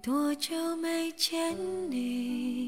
多久没见你？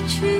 好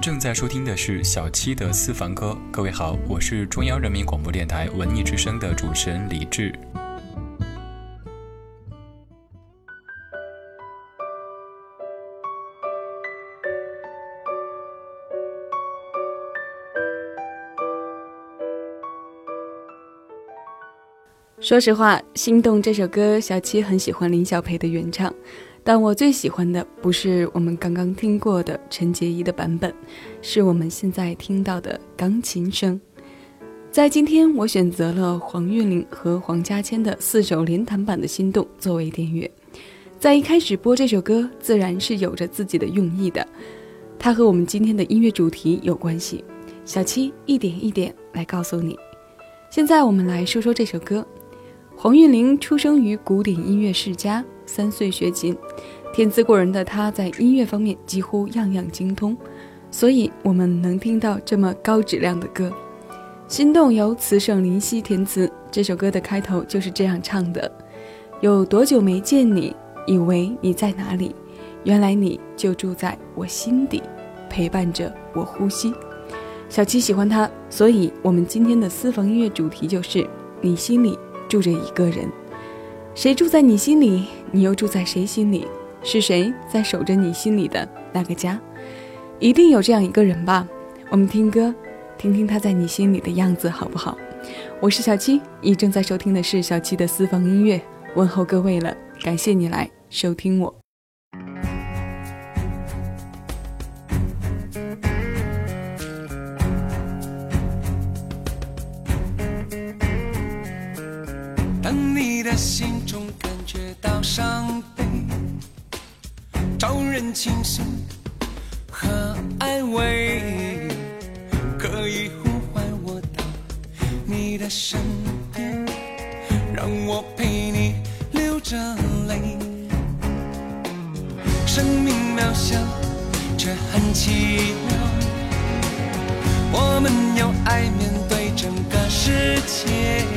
正在收听的是小七的私房歌。各位好，我是中央人民广播电台文艺之声的主持人李志。说实话，《心动》这首歌，小七很喜欢林小培的原唱。但我最喜欢的不是我们刚刚听过的陈洁仪的版本，是我们现在听到的钢琴声。在今天，我选择了黄韵玲和黄家千的四首连弹版的《心动》作为点乐。在一开始播这首歌，自然是有着自己的用意的，它和我们今天的音乐主题有关系。小七一点一点来告诉你。现在我们来说说这首歌。黄韵玲出生于古典音乐世家。三岁学琴，天资过人的他在音乐方面几乎样样精通，所以我们能听到这么高质量的歌。《心动》由词圣林夕填词，这首歌的开头就是这样唱的：有多久没见你？以为你在哪里？原来你就住在我心底，陪伴着我呼吸。小七喜欢他，所以我们今天的私房音乐主题就是你心里住着一个人。谁住在你心里？你又住在谁心里？是谁在守着你心里的那个家？一定有这样一个人吧？我们听歌，听听他在你心里的样子，好不好？我是小七，你正在收听的是小七的私房音乐，问候各位了，感谢你来收听我。当你的心人清醒和安慰，可以呼唤我到你的身边，让我陪你流着泪。生命渺小，却很奇妙，我们用爱面对整个世界。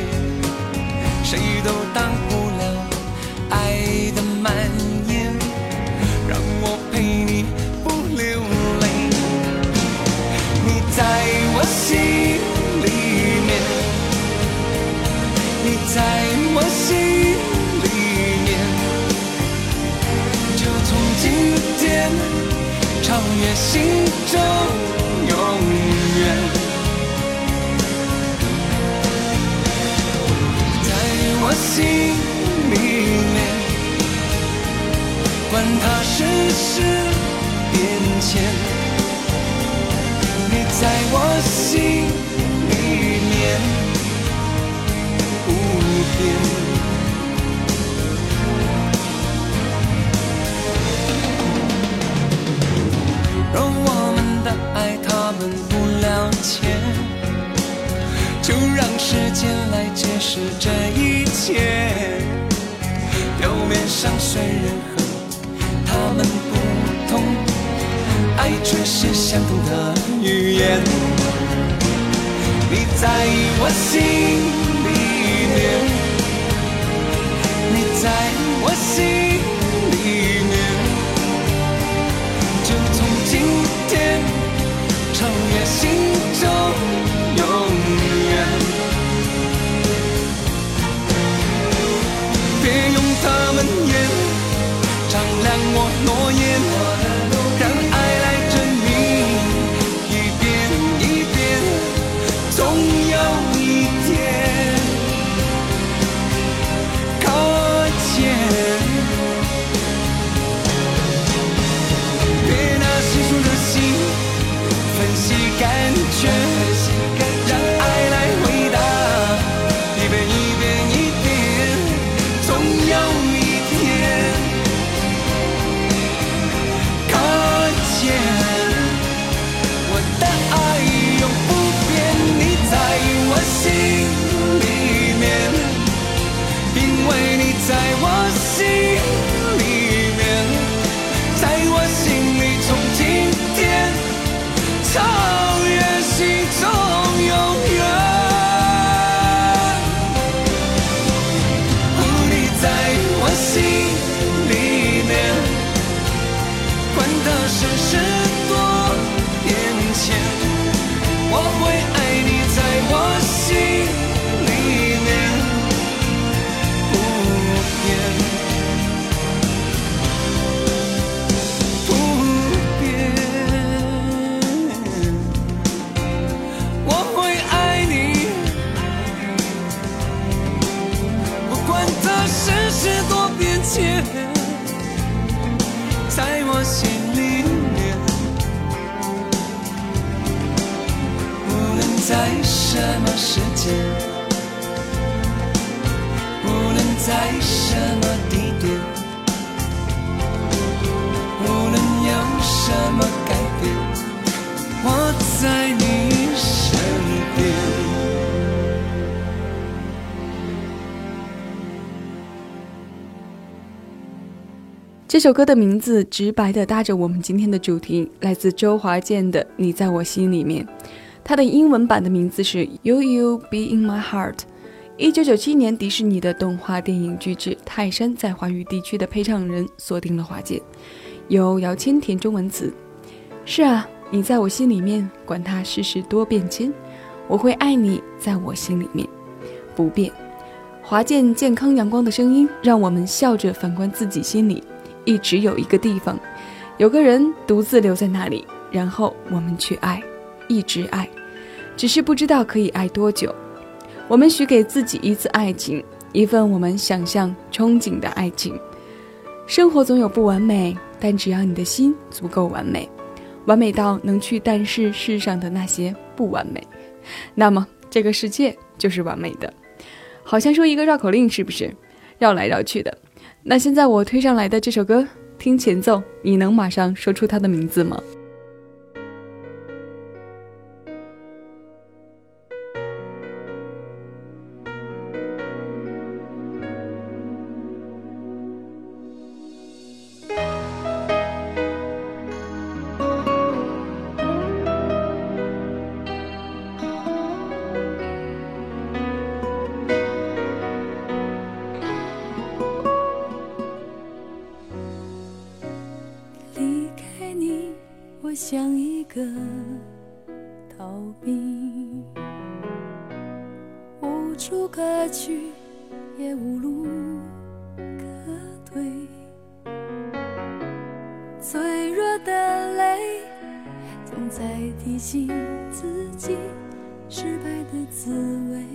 也心中永远。在我心里面，管他世事变迁，你在我心里面不变。若我们的爱他们不了解，就让时间来解释这一切。表面上虽然和他们不同，爱却是相同的语言。你在我心里面，你在我心里面，超越心中永远。别用他们眼丈量我诺言，什么时间，无论在什么地点，无论有什么改变，我在你身边。这首歌的名字直白地搭着我们今天的主题，来自周华健的《你在我心里面》。它的英文版的名字是 You You Be in My Heart。一九九七年，迪士尼的动画电影巨制《泰山》在华语地区的配唱人锁定了华健，由姚谦填中文词。是啊，你在我心里面，管它世事多变迁，我会爱你在我心里面不变。华健健康阳光的声音，让我们笑着反观自己心里，一直有一个地方，有个人独自留在那里，然后我们去爱，一直爱，只是不知道可以爱多久。我们许给自己一次爱情，一份我们想象、憧憬的爱情。生活总有不完美，但只要你的心足够完美，完美到能去淡视世上的那些不完美，那么这个世界就是完美的。好像说一个绕口令，是不是？绕来绕去的。那现在我推上来的这首歌，听前奏，你能马上说出它的名字吗？像一个逃兵无处可去也无路可退脆弱的泪总在提醒自己失败的滋味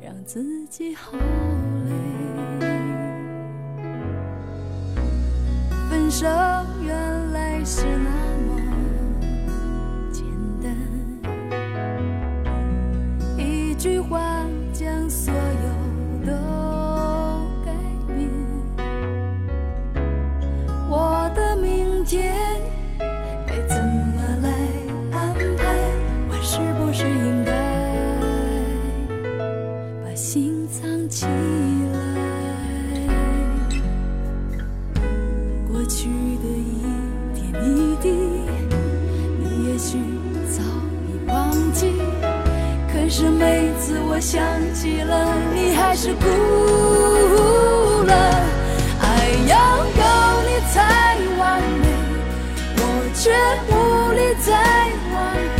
让自己好累。分手。去的一点一滴你也许早已忘记可是每次我想起了你还是哭了。爱要有你才完美我却无力再挽回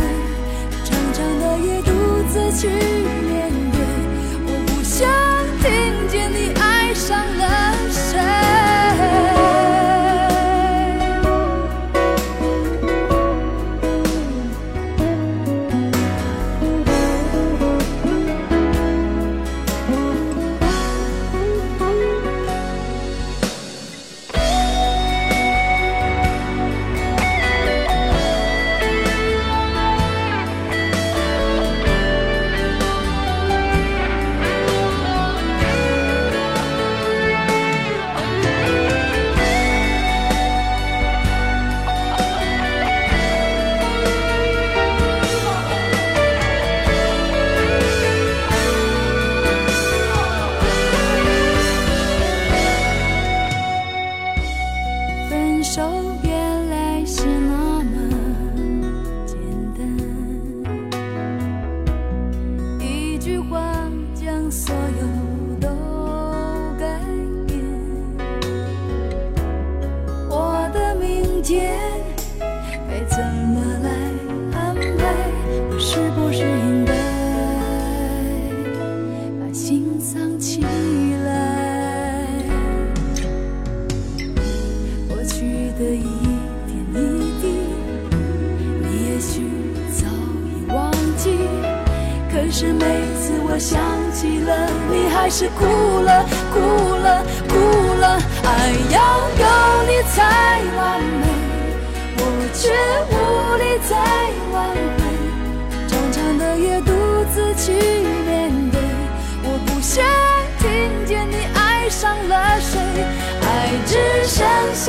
长长的夜独自去面对。我不想听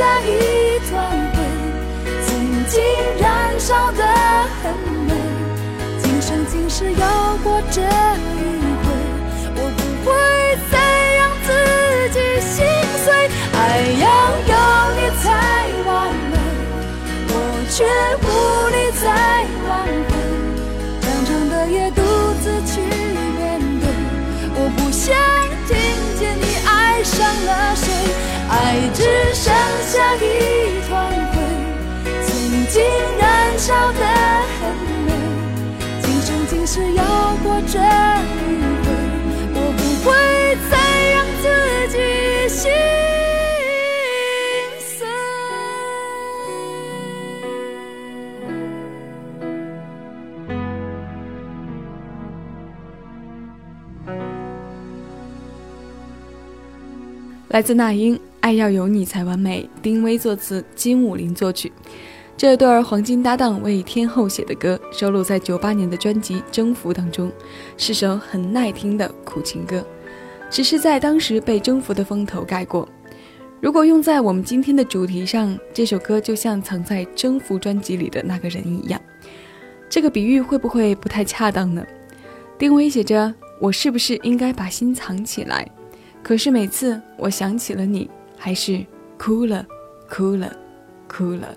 下一团灰曾经燃烧的很美今生今世有过这一回。我不会再让自己心碎爱要有你才完美我却无力再挽回。长长的夜独自去面对我不想爱只剩下一团灰曾经燃烧的很美今生今世要过这一回我不会再让自己心碎来自那英。爱要有你才完美》，丁薇作词，金武林作曲。这对黄金搭档为天后写的歌，收录在九八年的专辑《征服》当中，是首很耐听的苦情歌，只是在当时被征服的风头盖过。如果用在我们今天的主题上，这首歌就像藏在《征服》专辑里的那个人一样。这个比喻会不会不太恰当呢？丁薇写着：“我是不是应该把心藏起来？可是每次我想起了你，还是哭了，哭了，哭了。”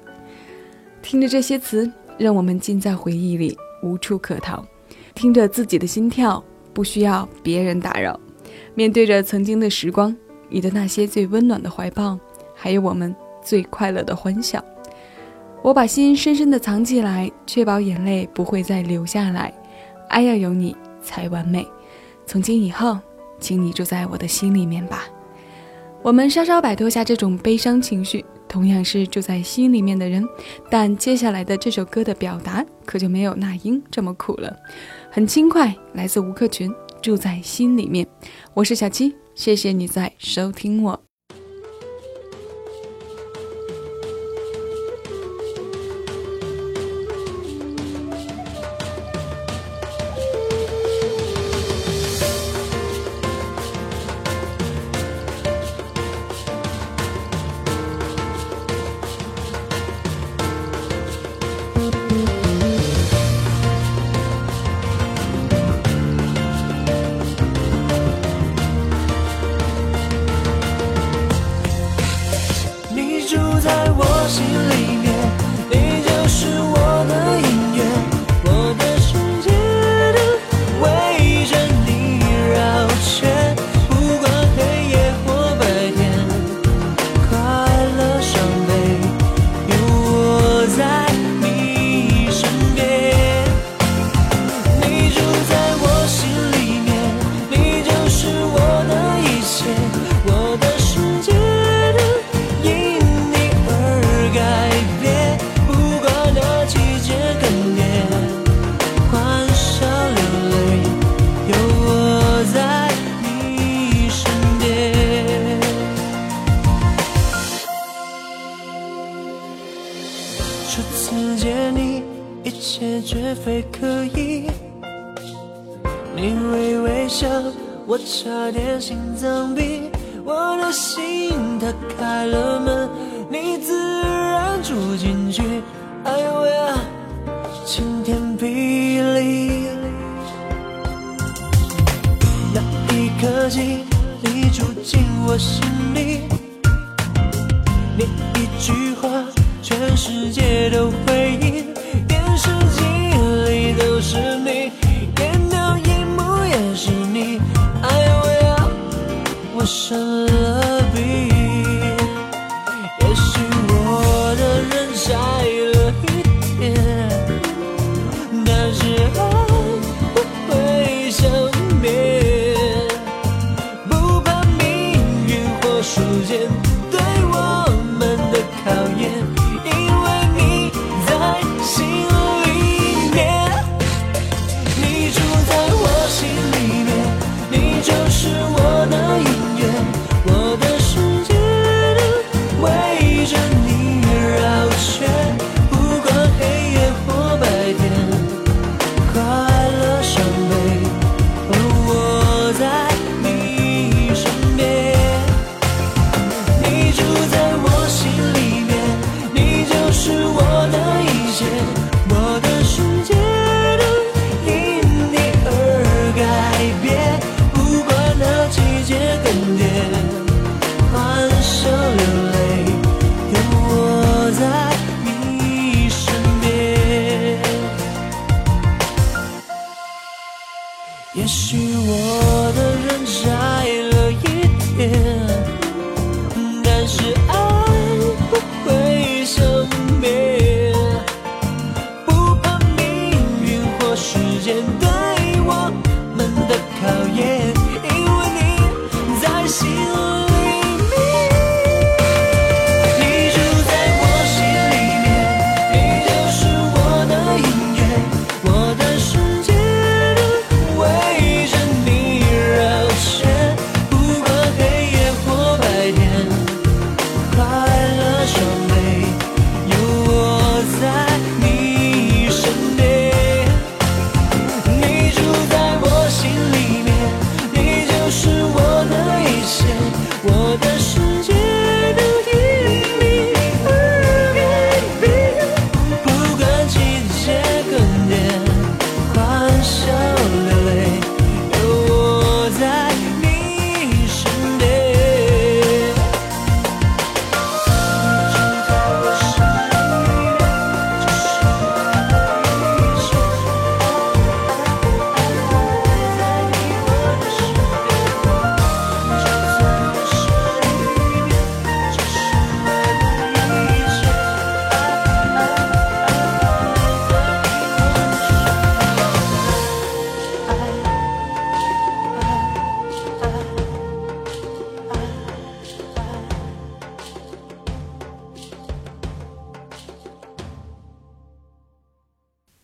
听着这些词，让我们浸在回忆里，无处可逃。听着自己的心跳，不需要别人打扰。面对着曾经的时光，你的那些最温暖的怀抱，还有我们最快乐的欢笑。我把心深深的藏起来，确保眼泪不会再流下来。爱要有你才完美。从今以后，请你住在我的心里面吧。我们稍稍摆脱下这种悲伤情绪。同样是住在心里面的人，但接下来的这首歌的表达可就没有那英这么苦了，很轻快，来自吴克群，住在心里面。我是小七，谢谢你在收听我。可惜你住进我心里，你一句话，全世界都会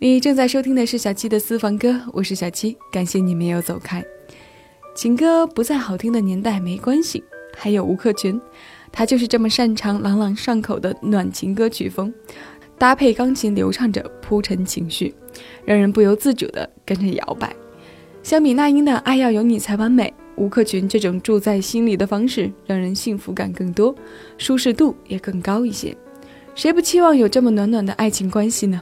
你正在收听的是小七的私房歌，我是小七，感谢你没有走开。情歌不再好听的年代没关系，还有吴克群，他就是这么擅长朗朗上口的暖情歌曲风，搭配钢琴流畅着铺陈情绪，让人不由自主的跟着摇摆。相比那英的《爱要有你才完美》，吴克群这种住在心里的方式，让人幸福感更多，舒适度也更高一些。谁不期望有这么暖暖的爱情关系呢？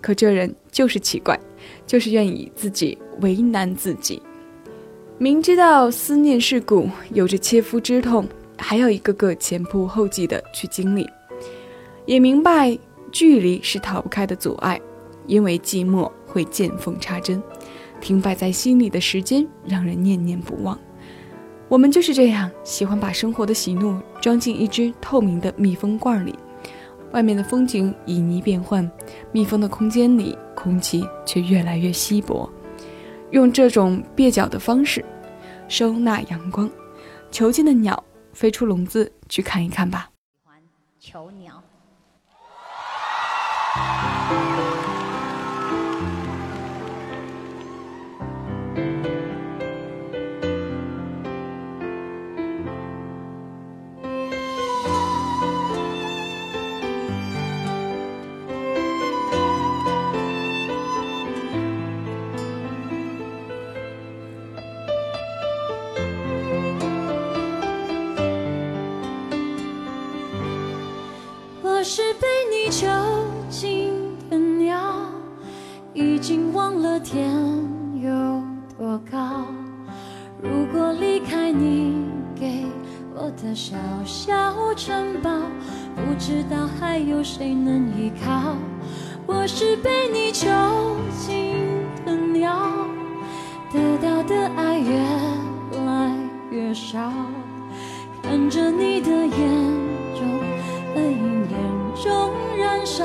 可这人就是奇怪，就是愿意自己为难自己。明知道思念是苦，有着切肤之痛，还要一个个前仆后继的去经历。也明白距离是逃不开的阻碍，因为寂寞会见缝插针，停摆在心里的时间让人念念不忘。我们就是这样，喜欢把生活的喜怒装进一只透明的密封罐里。外面的风景旖旎变幻，密封的空间里，空气却越来越稀薄。用这种蹩脚的方式收纳阳光，囚禁的鸟飞出笼子去看一看吧。喜欢囚鸟。天有多高。如果离开你给我的小小城堡，不知道还有谁能依靠。我是被你囚禁的鸟，得到的爱越来越少，看着你的眼中泪眼中燃烧，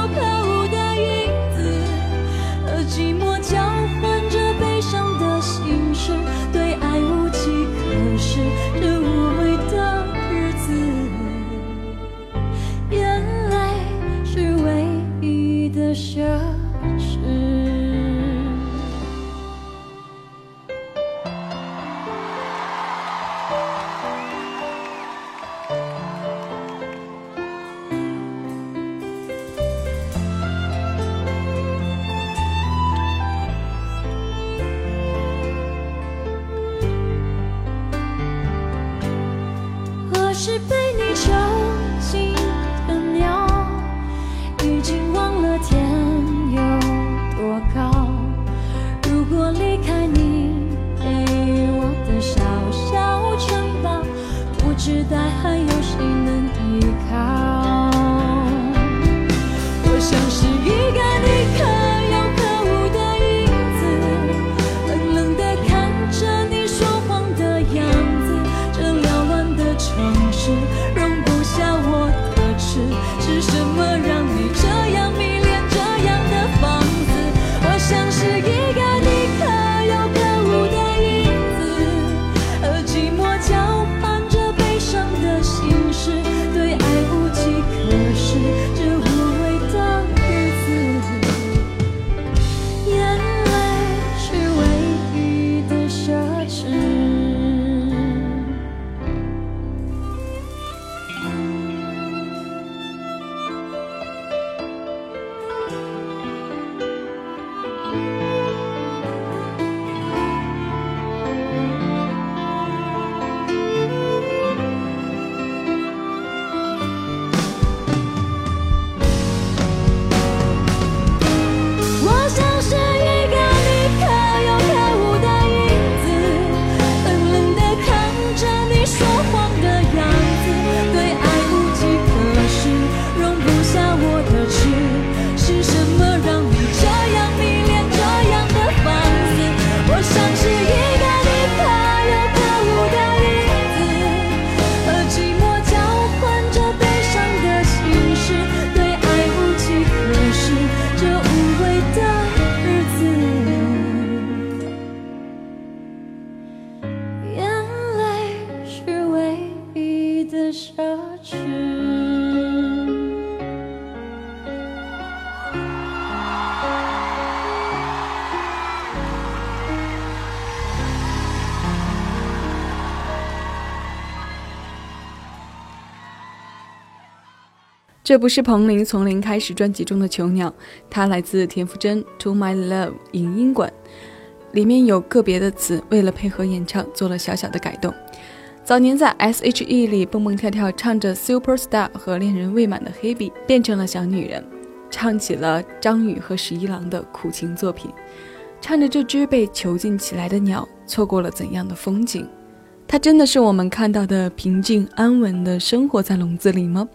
一的这不是彭羚从零开始专辑中的囚鸟，它来自田馥甄《To My Love》影音馆，里面有个别的词为了配合演唱做了小小的改动。早年在 S.H.E 里蹦蹦跳跳，唱着《Super Star》和恋人未满的黑笔，变成了小女人，唱起了张宇和十一郎的苦情作品，唱着这只被囚禁起来的鸟错过了怎样的风景。他真的是我们看到的平静安稳的生活在笼子里吗？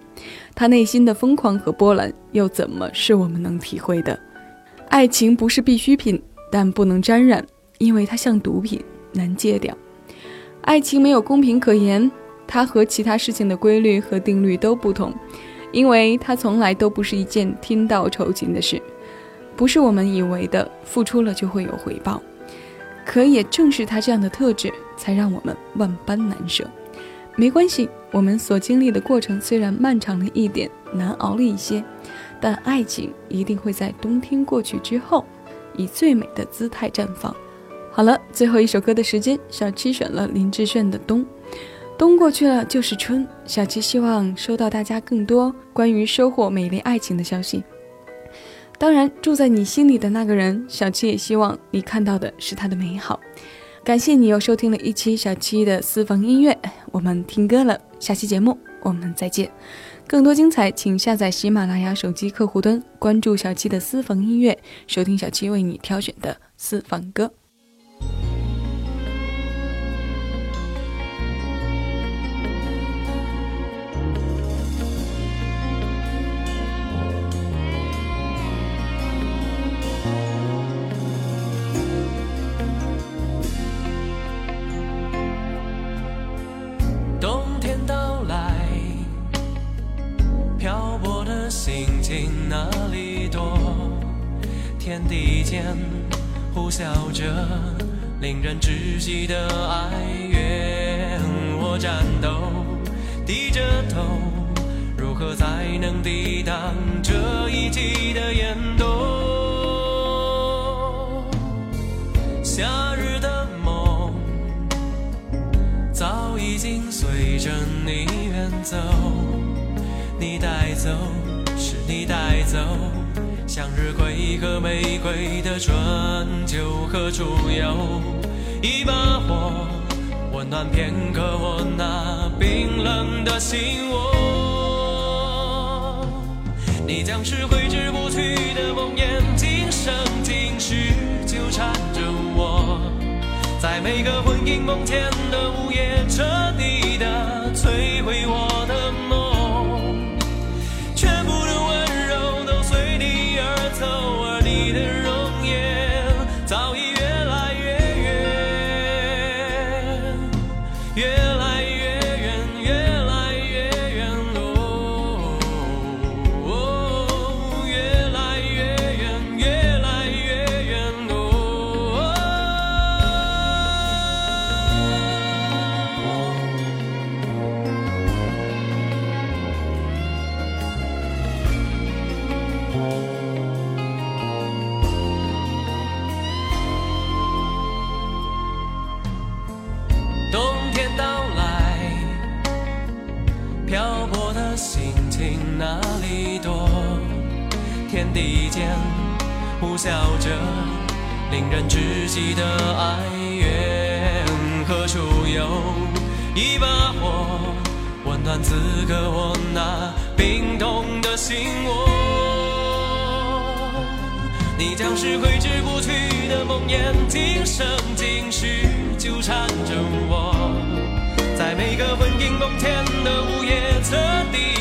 他内心的疯狂和波澜又怎么是我们能体会的？爱情不是必需品，但不能沾染，因为它像毒品，难戒掉。爱情没有公平可言，它和其他事情的规律和定律都不同，因为它从来都不是一件天道酬勤的事，不是我们以为的付出了就会有回报。可也正是他这样的特质，才让我们万般难舍。没关系，我们所经历的过程虽然漫长了一点，难熬了一些，但爱情一定会在冬天过去之后，以最美的姿态绽放。好了，最后一首歌的时间，小七选了林志炫的《冬》。冬过去了就是春，小七希望收到大家更多关于收获美丽爱情的消息。当然，住在你心里的那个人，小七也希望你看到的是他的美好。感谢你又收听了一期小七的私房音乐，我们听歌了。下期节目我们再见。更多精彩，请下载喜马拉雅手机客户端，关注小七的私房音乐，收听小七为你挑选的私房歌。人窒息的哀怨，我战斗，低着头，如何才能抵挡这一季的严冬？夏日的梦早已经随着你远走，你带走，是你带走。向日葵和玫瑰的春秋何处有？一把火，温暖片刻我那冰冷的心窝。你将是挥之不去的梦魇，今生今世纠缠着我，在每个魂萦梦牵的午夜，彻底的摧毁我人窒息的哀怨，何处有一把火，温暖此刻我那冰冻的心窝？你将是挥之不去的梦魇，今生今世纠缠着我，在每个魂萦梦牵的午夜，彻底。